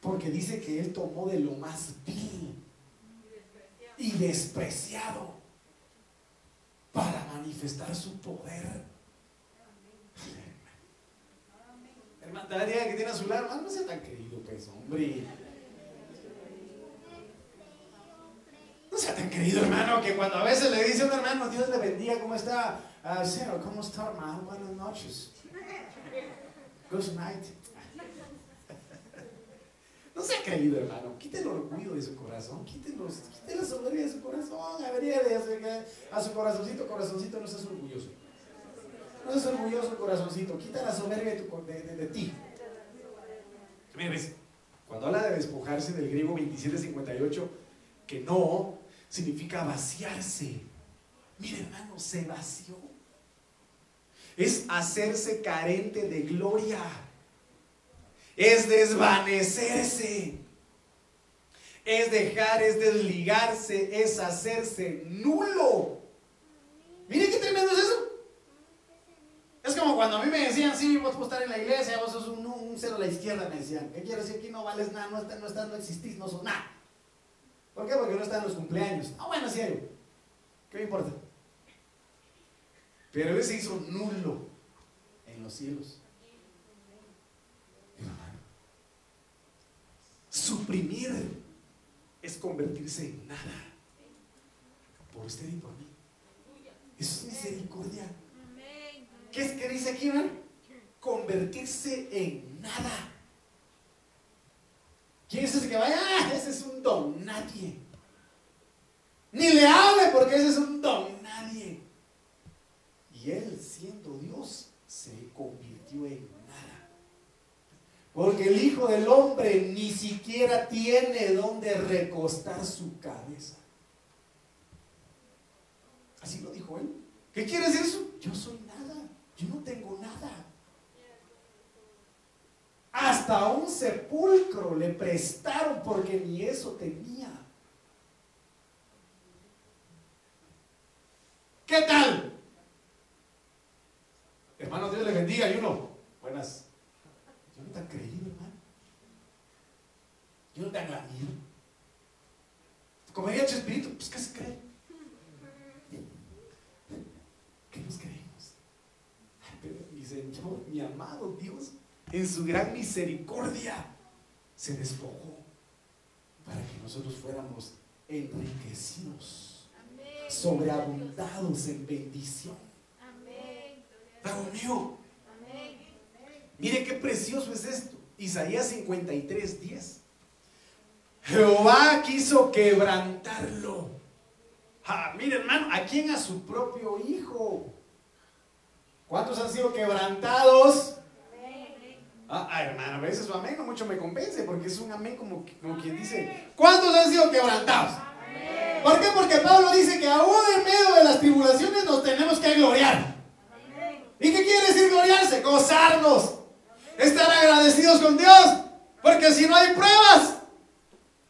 Porque dice que Él tomó de lo más vil y despreciado para manifestar su poder. Hermano, la que tiene a su lado, hermano, no sea tan querido, pues, hombre. No sea tan querido, hermano, que cuando a veces le dice a un hermano, Dios le bendiga, ¿cómo está? Uh, ¿cómo está, hermano? Buenas noches. Good night. [LAUGHS] No sea creído, hermano. Quite el orgullo de su corazón. Quite, la soberbia de su corazón. de a su corazoncito. Corazoncito, no seas orgulloso. No seas orgulloso, corazoncito. Quita la soberbia de, de, ti. Mira, cuando habla de despojarse del griego 2758, que no significa vaciarse. Mire, hermano, se vació. Es hacerse carente de gloria es desvanecerse, es dejar, es desligarse, es hacerse nulo. Mire qué tremendo es eso. Es como cuando a mí me decían, sí, vos puedes estar en la iglesia, vos sos un, cero a la izquierda, me decían. ¿Qué quiere decir? Aquí no vales nada, no estás, no, no existís, no sos nada. ¿Por qué? Porque no están los cumpleaños. Ah, bueno, sí ¿Qué me importa? Pero él se hizo nulo en los cielos. Suprimir es convertirse en nada. Por usted y por mí. Eso es misericordia. ¿Qué es que dice aquí, Convertirse en nada. ¿Quién es ese que vaya? Ah, ese es un don nadie. Ni le hable porque ese es un don nadie. Y él, siendo Dios, se convirtió en porque el Hijo del Hombre ni siquiera tiene donde recostar su cabeza. Así lo dijo él. ¿Qué quiere decir eso? Yo soy nada. Yo no tengo nada. Hasta un sepulcro le prestaron porque ni eso tenía. ¿Qué tal? Hermano, Dios le bendiga y uno. Buenas no te han creído, hermano. Yo no han creído. Como diría Espíritu, pues ¿qué se cree? ¿Qué nos creemos? pero mi Señor, mi amado Dios, en su gran misericordia, se despojó para que nosotros fuéramos enriquecidos, sobreabundados en bendición. Amén. mío, Mire qué precioso es esto. Isaías 53, 10. Jehová quiso quebrantarlo. Ah, mire hermano, ¿a quién? A su propio hijo. ¿Cuántos han sido quebrantados? Ah, ah, hermano, a veces su amén no mucho me convence, porque es un amén como, como quien dice, ¿cuántos han sido quebrantados? ¿Por qué? Porque Pablo dice que aún en medio de las tribulaciones nos tenemos que gloriar. ¿Y qué quiere decir gloriarse? Gozarnos estar agradecidos con Dios. Porque si no hay pruebas,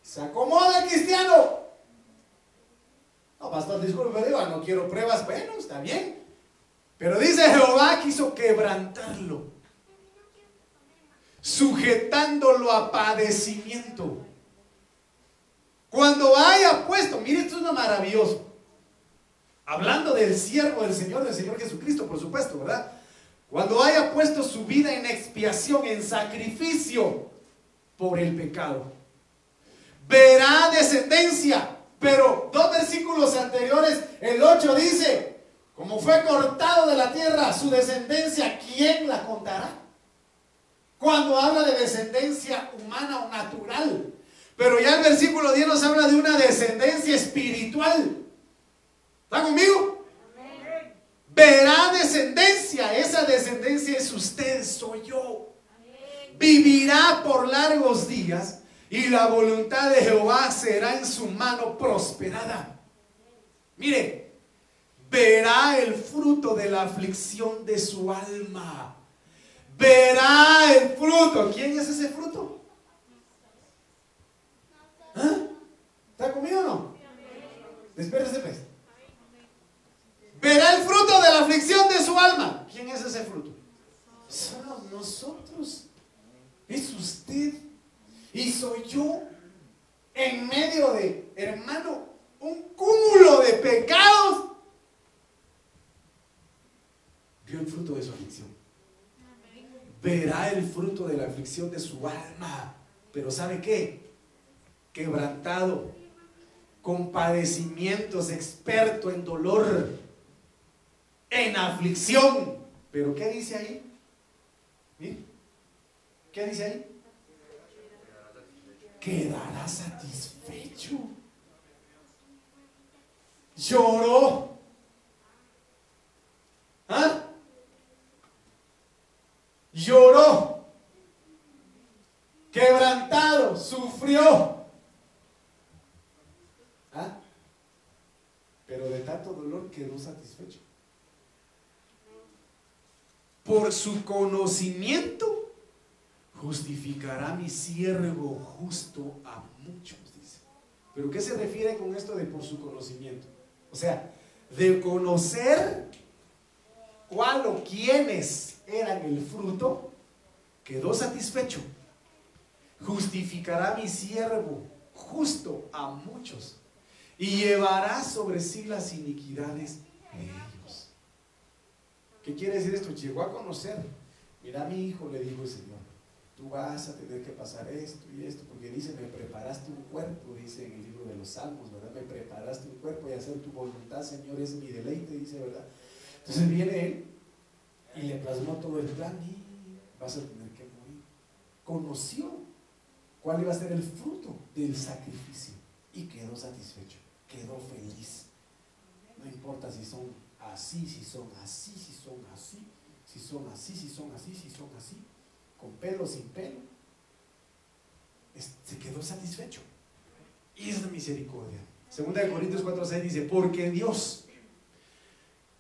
se acomoda el cristiano. No, pastor, disculpe, digo, no quiero pruebas. Bueno, está bien. Pero dice Jehová quiso quebrantarlo, sujetándolo a padecimiento. Cuando haya puesto, mire, esto es lo maravilloso. Hablando del siervo del Señor, del Señor Jesucristo, por supuesto, ¿verdad? Cuando haya puesto su vida en expiación, en sacrificio por el pecado, verá descendencia. Pero dos versículos anteriores, el 8 dice, como fue cortado de la tierra su descendencia, ¿quién la contará? Cuando habla de descendencia humana o natural. Pero ya el versículo 10 nos habla de una descendencia espiritual. ¿Está conmigo? Verá descendencia. Esa descendencia es usted, soy yo. Vivirá por largos días y la voluntad de Jehová será en su mano prosperada. Mire, verá el fruto de la aflicción de su alma. Verá el fruto. ¿Quién es ese fruto? ¿Ah? ¿Está conmigo o no? Espérese pues. Verá el fruto de la aflicción de su alma. ¿Quién es ese fruto? Somos nosotros. Es usted. Y soy yo. En medio de, hermano, un cúmulo de pecados. El fruto de su aflicción. Verá el fruto de la aflicción de su alma. Pero ¿sabe qué? quebrantado, con padecimientos, experto en dolor, en aflicción. Pero ¿qué dice ahí? ¿Qué dice ahí? Quedará satisfecho. Lloró. ¿Ah? Lloró. Quebrantado, sufrió. pero de tanto dolor quedó satisfecho. Por su conocimiento justificará mi siervo justo a muchos, dice. ¿Pero qué se refiere con esto de por su conocimiento? O sea, de conocer cuál o quiénes eran el fruto, quedó satisfecho. Justificará mi siervo justo a muchos y llevará sobre sí las iniquidades de ellos. ¿Qué quiere decir esto? Llegó a conocer. Mira, mi hijo le dijo el Señor, tú vas a tener que pasar esto y esto, porque dice, me preparaste un cuerpo, dice en el libro de los Salmos, ¿verdad? Me preparaste un cuerpo y hacer tu voluntad, Señor, es mi deleite, dice, ¿verdad? Entonces viene él y le plasmó todo el plan y vas a tener que morir. Conoció cuál iba a ser el fruto del sacrificio y quedó satisfecho quedó feliz. No importa si son así, si son así, si son así, si son así, si son así, si son así, con pelo, sin pelo. se quedó satisfecho. Y es la misericordia. Segunda de Corintios 4:6 dice, porque Dios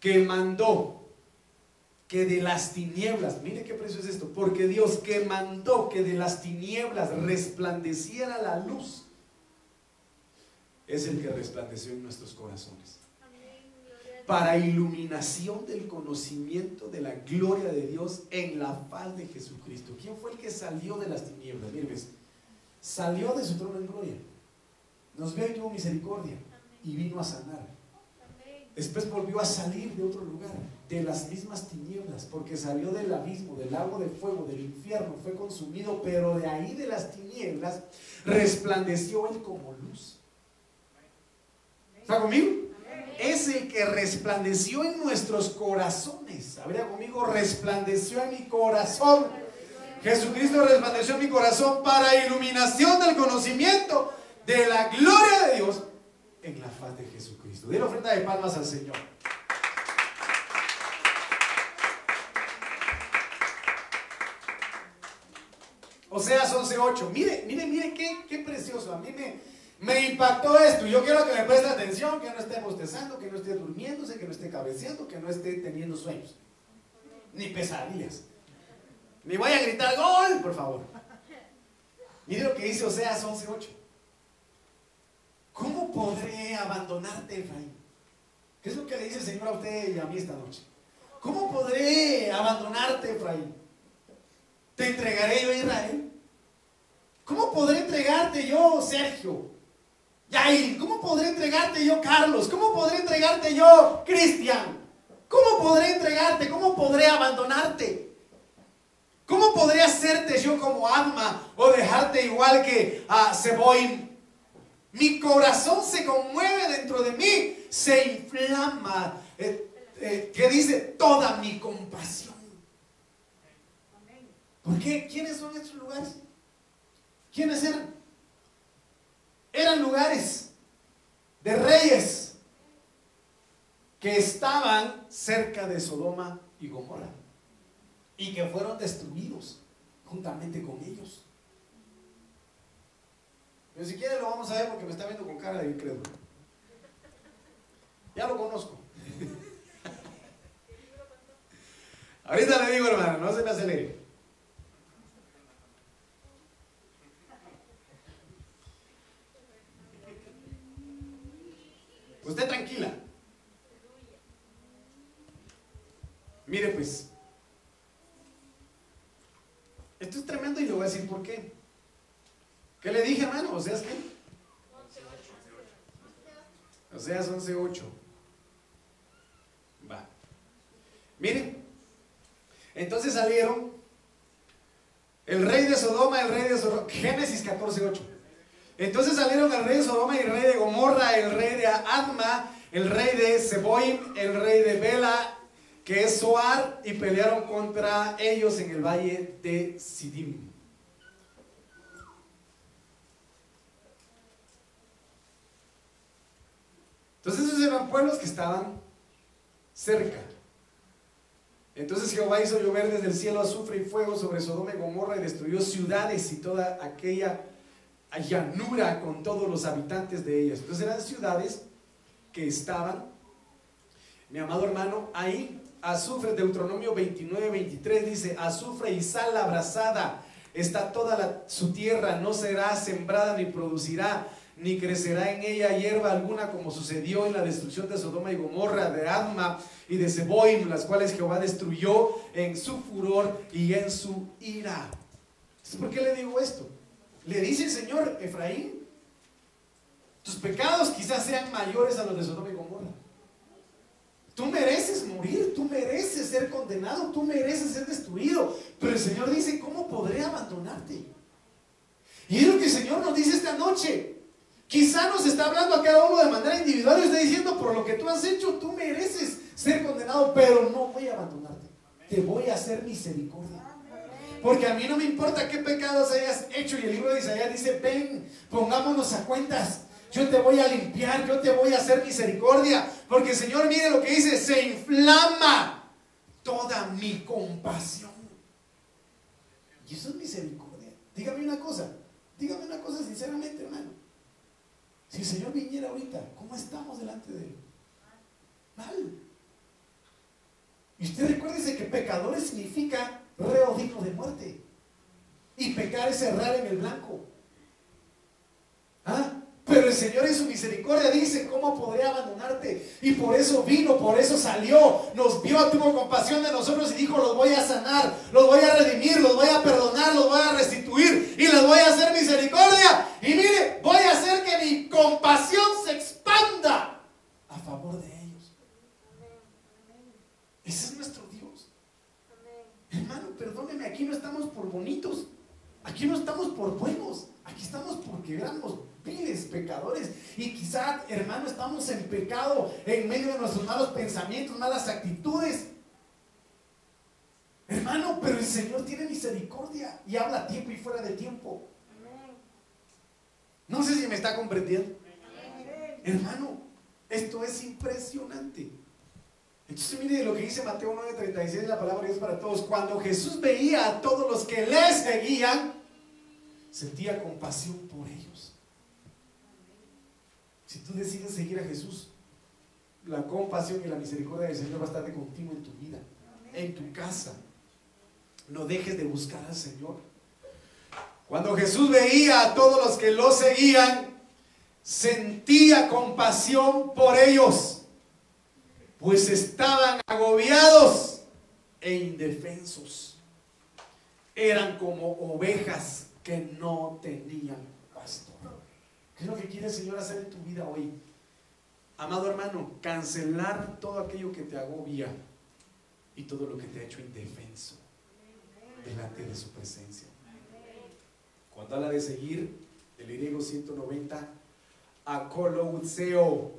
que mandó que de las tinieblas, mire qué precio es esto, porque Dios que mandó que de las tinieblas resplandeciera la luz es el que resplandeció en nuestros corazones. Para iluminación del conocimiento de la gloria de Dios en la faz de Jesucristo. ¿Quién fue el que salió de las tinieblas? Mire, salió de su trono en gloria. Nos ve y tuvo misericordia y vino a sanar. Después volvió a salir de otro lugar, de las mismas tinieblas, porque salió del abismo, del lago de fuego, del infierno, fue consumido, pero de ahí de las tinieblas resplandeció él como luz. ¿Está conmigo? Es el que resplandeció en nuestros corazones. Habría conmigo, resplandeció en mi corazón. Jesucristo resplandeció en mi corazón para iluminación del conocimiento de la gloria de Dios en la faz de Jesucristo. la ofrenda de palmas al Señor. Oseas 11.8. Mire, mire, mire qué, qué precioso. A mí me, me impactó esto. Yo quiero que me preste atención, que no esté bostezando, que no esté durmiéndose, que no esté cabeceando, que no esté teniendo sueños. Ni pesadillas. Ni voy a gritar gol, por favor. Mire lo que dice Oseas 11:8. ¿Cómo podré abandonarte, Efraín? ¿Qué es lo que le dice el Señor a usted y a mí esta noche? ¿Cómo podré abandonarte, Efraín? ¿Te entregaré yo Israel? ¿Cómo podré entregarte yo, Sergio? Yair, ¿cómo podré entregarte yo, Carlos? ¿Cómo podré entregarte yo, Cristian? ¿Cómo podré entregarte? ¿Cómo podré abandonarte? ¿Cómo podré hacerte yo como alma o dejarte igual que a Seboim? Mi corazón se conmueve dentro de mí, se inflama. Eh, eh, ¿Qué dice? Toda mi compasión. ¿Por qué? ¿Quiénes son estos lugares? ¿Quiénes eran? Eran lugares de reyes que estaban cerca de Sodoma y Gomorra y que fueron destruidos juntamente con ellos. Pero si quiere lo vamos a ver porque me está viendo con cara de incrédulo. Ya lo conozco. Ahorita le digo, hermano, no se me acelere. Usted tranquila. Mire pues, esto es tremendo y le voy a decir por qué. ¿Qué le dije, hermano? O sea, es que... O sea, es 11.8. Va. Mire, entonces salieron el rey de Sodoma, el rey de Sodoma, Génesis 14.8. Entonces salieron el rey de Sodoma y el rey de Gomorra, el rey de Adma, el rey de Seboim, el rey de Bela, que es Soar, y pelearon contra ellos en el valle de Sidim. Entonces esos eran pueblos que estaban cerca. Entonces Jehová hizo llover desde el cielo azufre y fuego sobre Sodoma y Gomorra y destruyó ciudades y toda aquella llanura con todos los habitantes de ellas. Entonces eran ciudades que estaban, mi amado hermano, ahí azufre, Deuteronomio 29, 23 dice, azufre y sal abrazada está toda su tierra, no será sembrada ni producirá, ni crecerá en ella hierba alguna como sucedió en la destrucción de Sodoma y Gomorra, de Adma y de Seboim, las cuales Jehová destruyó en su furor y en su ira. ¿Por qué le digo esto? Le dice el Señor, Efraín, tus pecados quizás sean mayores a los de Sodoma y Gomorra. Tú mereces morir, tú mereces ser condenado, tú mereces ser destruido. Pero el Señor dice, ¿cómo podré abandonarte? Y es lo que el Señor nos dice esta noche. Quizá nos está hablando a cada uno de manera individual y está diciendo, por lo que tú has hecho, tú mereces ser condenado, pero no voy a abandonarte. Te voy a hacer misericordia. Porque a mí no me importa qué pecados hayas hecho. Y el libro de Isaías dice, ven, pongámonos a cuentas. Yo te voy a limpiar, yo te voy a hacer misericordia. Porque el Señor, mire lo que dice, se inflama toda mi compasión. Y eso es misericordia. Dígame una cosa, dígame una cosa sinceramente, hermano. Si el Señor viniera ahorita, ¿cómo estamos delante de Él? Mal. Y usted recuérdese que pecadores significa reo digno de muerte. Y pecar es errar en el blanco. ¿Ah? Pero el Señor en su misericordia dice, ¿cómo podré abandonarte? Y por eso vino, por eso salió, nos vio, tuvo compasión de nosotros y dijo, los voy a sanar, los voy a redimir, los voy a perdonar, los voy a restituir y les voy a hacer misericordia. Y mire, voy a hacer que mi compasión se expanda a favor de ellos. Ese es nuestro Dios. Hermano, perdóneme, aquí no estamos por bonitos, aquí no estamos por buenos, aquí estamos porque éramos pecadores. Y quizá, hermano, estamos en pecado nuestros malos pensamientos, malas actitudes. Hermano, pero el Señor tiene misericordia y habla tiempo y fuera de tiempo. No sé si me está comprendiendo. Hermano, esto es impresionante. Entonces mire lo que dice Mateo 9:36, la palabra de Dios para todos. Cuando Jesús veía a todos los que le seguían, sentía compasión por ellos. Si tú decides seguir a Jesús, la compasión y la misericordia del Señor va a estar de continuo en tu vida, en tu casa. No dejes de buscar al Señor. Cuando Jesús veía a todos los que lo seguían, sentía compasión por ellos, pues estaban agobiados e indefensos. Eran como ovejas que no tenían pastor. ¿Qué es lo que quiere el Señor hacer en tu vida hoy? Amado hermano, cancelar todo aquello que te agobia y todo lo que te ha hecho indefenso delante de su presencia. Cuando habla de seguir, el griego 190, akoloutseo,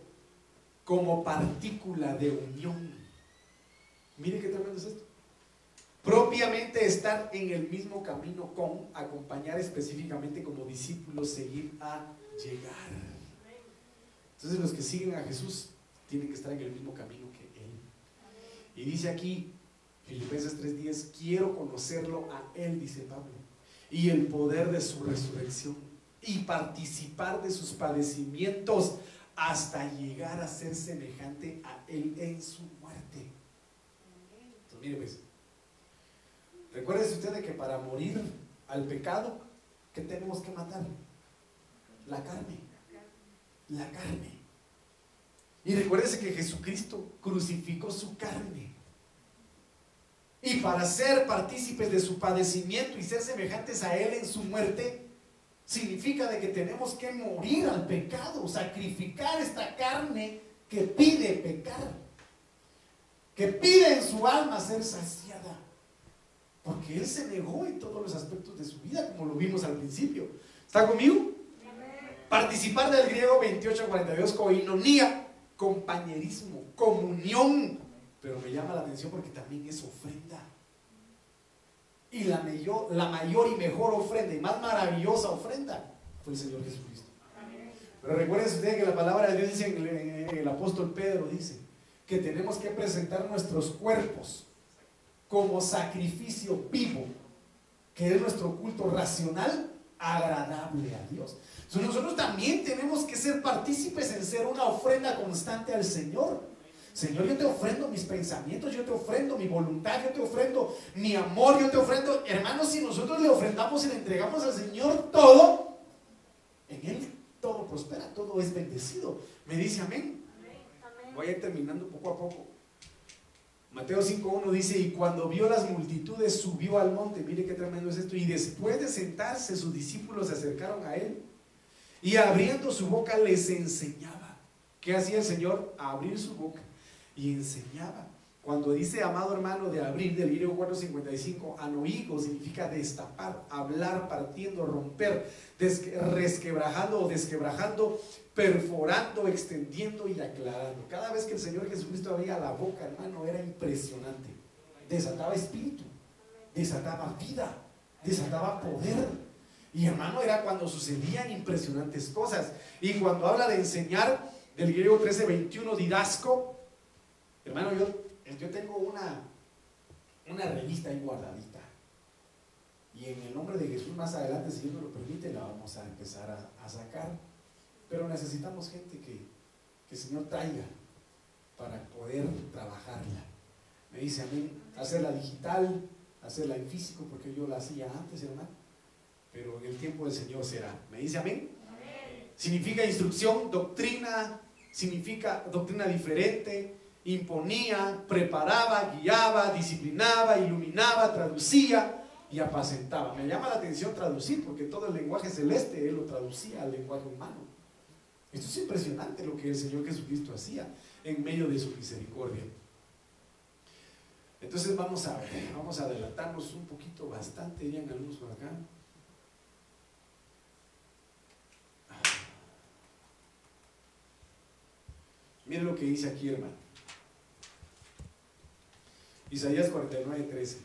como partícula de unión. Mire qué tremendo es esto. Propiamente estar en el mismo camino con, acompañar específicamente como discípulos, seguir a llegar. Entonces los que siguen a Jesús tienen que estar en el mismo camino que Él. Y dice aquí, Filipenses 3:10, quiero conocerlo a Él, dice Pablo y el poder de su resurrección y participar de sus padecimientos hasta llegar a ser semejante a Él en su muerte. Entonces, mire pues, recuérdese usted que para morir al pecado, ¿qué tenemos que matar? La carne. La carne. Y recuérdese que Jesucristo crucificó su carne y para ser partícipes de su padecimiento y ser semejantes a Él en su muerte, significa de que tenemos que morir al pecado, sacrificar esta carne que pide pecar, que pide en su alma ser saciada, porque Él se negó en todos los aspectos de su vida, como lo vimos al principio. ¿Está conmigo? Participar del griego 28-42, coinonía, compañerismo, comunión, pero me llama la atención porque también es ofrenda. Y la mayor, la mayor y mejor ofrenda y más maravillosa ofrenda fue el Señor Jesucristo. Pero recuerden ustedes que la palabra de Dios dice, el apóstol Pedro dice, que tenemos que presentar nuestros cuerpos como sacrificio vivo, que es nuestro culto racional agradable a Dios. Nosotros también tenemos que ser partícipes en ser una ofrenda constante al Señor. Señor, yo te ofrendo mis pensamientos, yo te ofrendo mi voluntad, yo te ofrendo mi amor, yo te ofrendo, hermanos, si nosotros le ofrendamos y le entregamos al Señor todo, en Él todo prospera, todo es bendecido. Me dice amén. Voy a ir terminando poco a poco. Mateo 5.1 dice, y cuando vio las multitudes subió al monte, mire qué tremendo es esto, y después de sentarse sus discípulos se acercaron a él, y abriendo su boca les enseñaba. ¿Qué hacía el Señor? abrir su boca y enseñaba. Cuando dice amado hermano de abrir del griego 455, anoigo significa destapar, hablar, partiendo, romper, resquebrajando o desquebrajando, perforando, extendiendo y aclarando. Cada vez que el Señor Jesucristo abría la boca, hermano, era impresionante. Desataba espíritu, desataba vida, desataba poder. Y hermano, era cuando sucedían impresionantes cosas. Y cuando habla de enseñar, del griego 1321, didasco, Hermano, yo, yo tengo una, una revista ahí guardadita. Y en el nombre de Jesús, más adelante, si Dios nos lo permite, la vamos a empezar a, sacar. Pero necesitamos gente que, que el Señor traiga para poder trabajarla. Me dice a mí, hacerla digital, hacerla en físico, porque yo la hacía antes, hermano. Pero en el tiempo del Señor será. ¿Me dice amén? amén. Significa instrucción, doctrina, significa doctrina diferente, imponía, preparaba, guiaba, disciplinaba, iluminaba, traducía y apacentaba. Me llama la atención traducir porque todo el lenguaje celeste él lo traducía al lenguaje humano. Esto es impresionante lo que el Señor Jesucristo hacía en medio de su misericordia. Entonces vamos a vamos a adelantarnos un poquito, bastante, bien algunos por acá. Miren lo que dice aquí, hermano. Isaías 49, 13.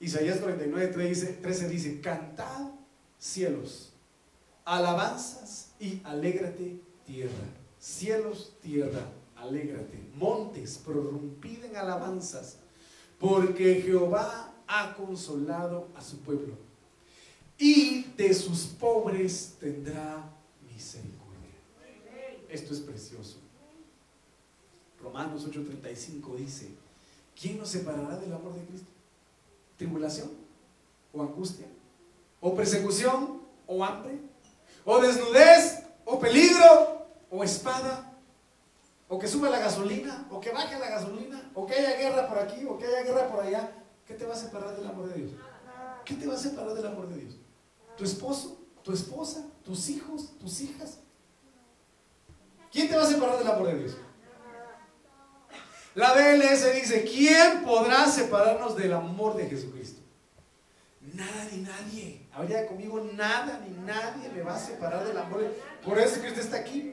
Isaías 49, 13 dice, cantad cielos, alabanzas y alégrate tierra. Cielos, tierra, alégrate. Montes, prorrumpid en alabanzas, porque Jehová ha consolado a su pueblo y de sus pobres tendrá misericordia. Esto es precioso. Romanos 8:35 dice, ¿quién nos separará del amor de Cristo? ¿Tribulación? ¿O angustia? ¿O persecución? ¿O hambre? ¿O desnudez? ¿O peligro? ¿O espada? ¿O que suba la gasolina? ¿O que baje la gasolina? ¿O que haya guerra por aquí? ¿O que haya guerra por allá? ¿Qué te va a separar del amor de Dios? ¿Qué te va a separar del amor de Dios? ¿Tu esposo? ¿Tu esposa? ¿Tus hijos? tus hijas. ¿Quién te va a separar del amor de Dios? La BLS dice, ¿quién podrá separarnos del amor de Jesucristo? Nada ni nadie. Habría conmigo, nada ni nadie me va a separar del amor. Por eso que usted está aquí.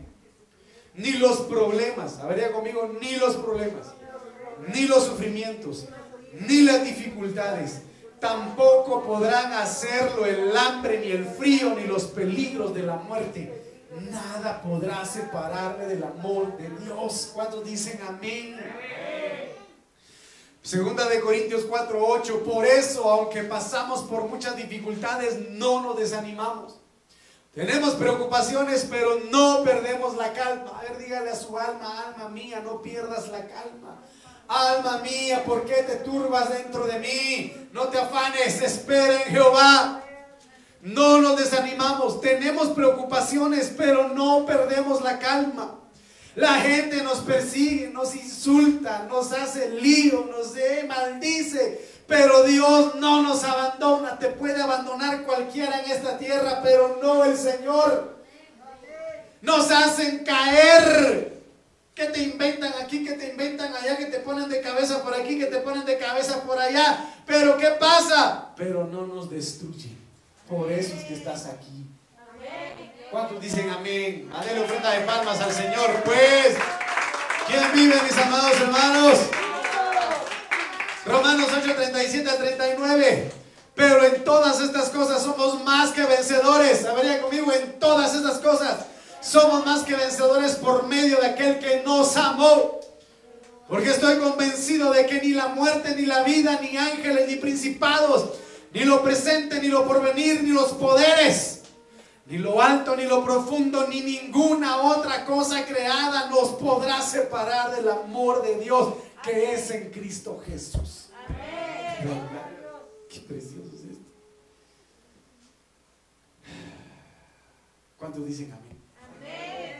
Ni los problemas. Habría conmigo, ni los problemas. Ni los sufrimientos. Ni las dificultades. Tampoco podrán hacerlo el hambre, ni el frío, ni los peligros de la muerte nada podrá separarme del amor de Dios. ¿Cuántos dicen amén? Segunda de Corintios 4:8, por eso, aunque pasamos por muchas dificultades, no nos desanimamos. Tenemos preocupaciones, pero no perdemos la calma. A ver, dígale a su alma, alma mía, no pierdas la calma. Alma mía, ¿por qué te turbas dentro de mí? No te afanes, espera en Jehová. No nos desanimamos, tenemos preocupaciones, pero no perdemos la calma. La gente nos persigue, nos insulta, nos hace lío, nos maldice, pero Dios no nos abandona. Te puede abandonar cualquiera en esta tierra, pero no el Señor. Nos hacen caer. Que te inventan aquí, que te inventan allá, que te ponen de cabeza por aquí, que te ponen de cabeza por allá. Pero ¿qué pasa? Pero no nos destruyen. Por eso es que estás aquí. ¿Cuántos dicen amén? Dale ofrenda de palmas al Señor, pues. ¿Quién vive, mis amados hermanos? Romanos 8, 37 a 39. Pero en todas estas cosas somos más que vencedores. Habría conmigo en todas estas cosas. Somos más que vencedores por medio de aquel que nos amó. Porque estoy convencido de que ni la muerte, ni la vida, ni ángeles, ni principados ni lo presente, ni lo porvenir, ni los poderes, ni lo alto, ni lo profundo, ni ninguna otra cosa creada nos podrá separar del amor de Dios que es en Cristo Jesús. Amén. Qué precioso es esto. ¿Cuántos dicen amén? Amén.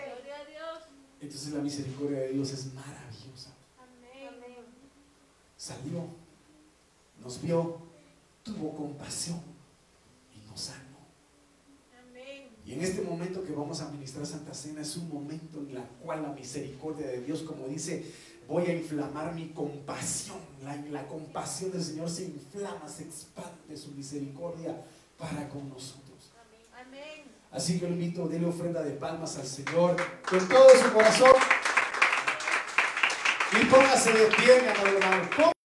Entonces la misericordia de Dios es maravillosa. Amén. Salió, nos vio, tuvo compasión y nos sanó. Y en este momento que vamos a ministrar Santa Cena es un momento en el cual la misericordia de Dios, como dice, voy a inflamar mi compasión. La, la compasión del Señor se inflama, se expande su misericordia para con nosotros. Así que lo invito, déle ofrenda de palmas al Señor con todo su corazón. Y póngase de pie, mi hermano.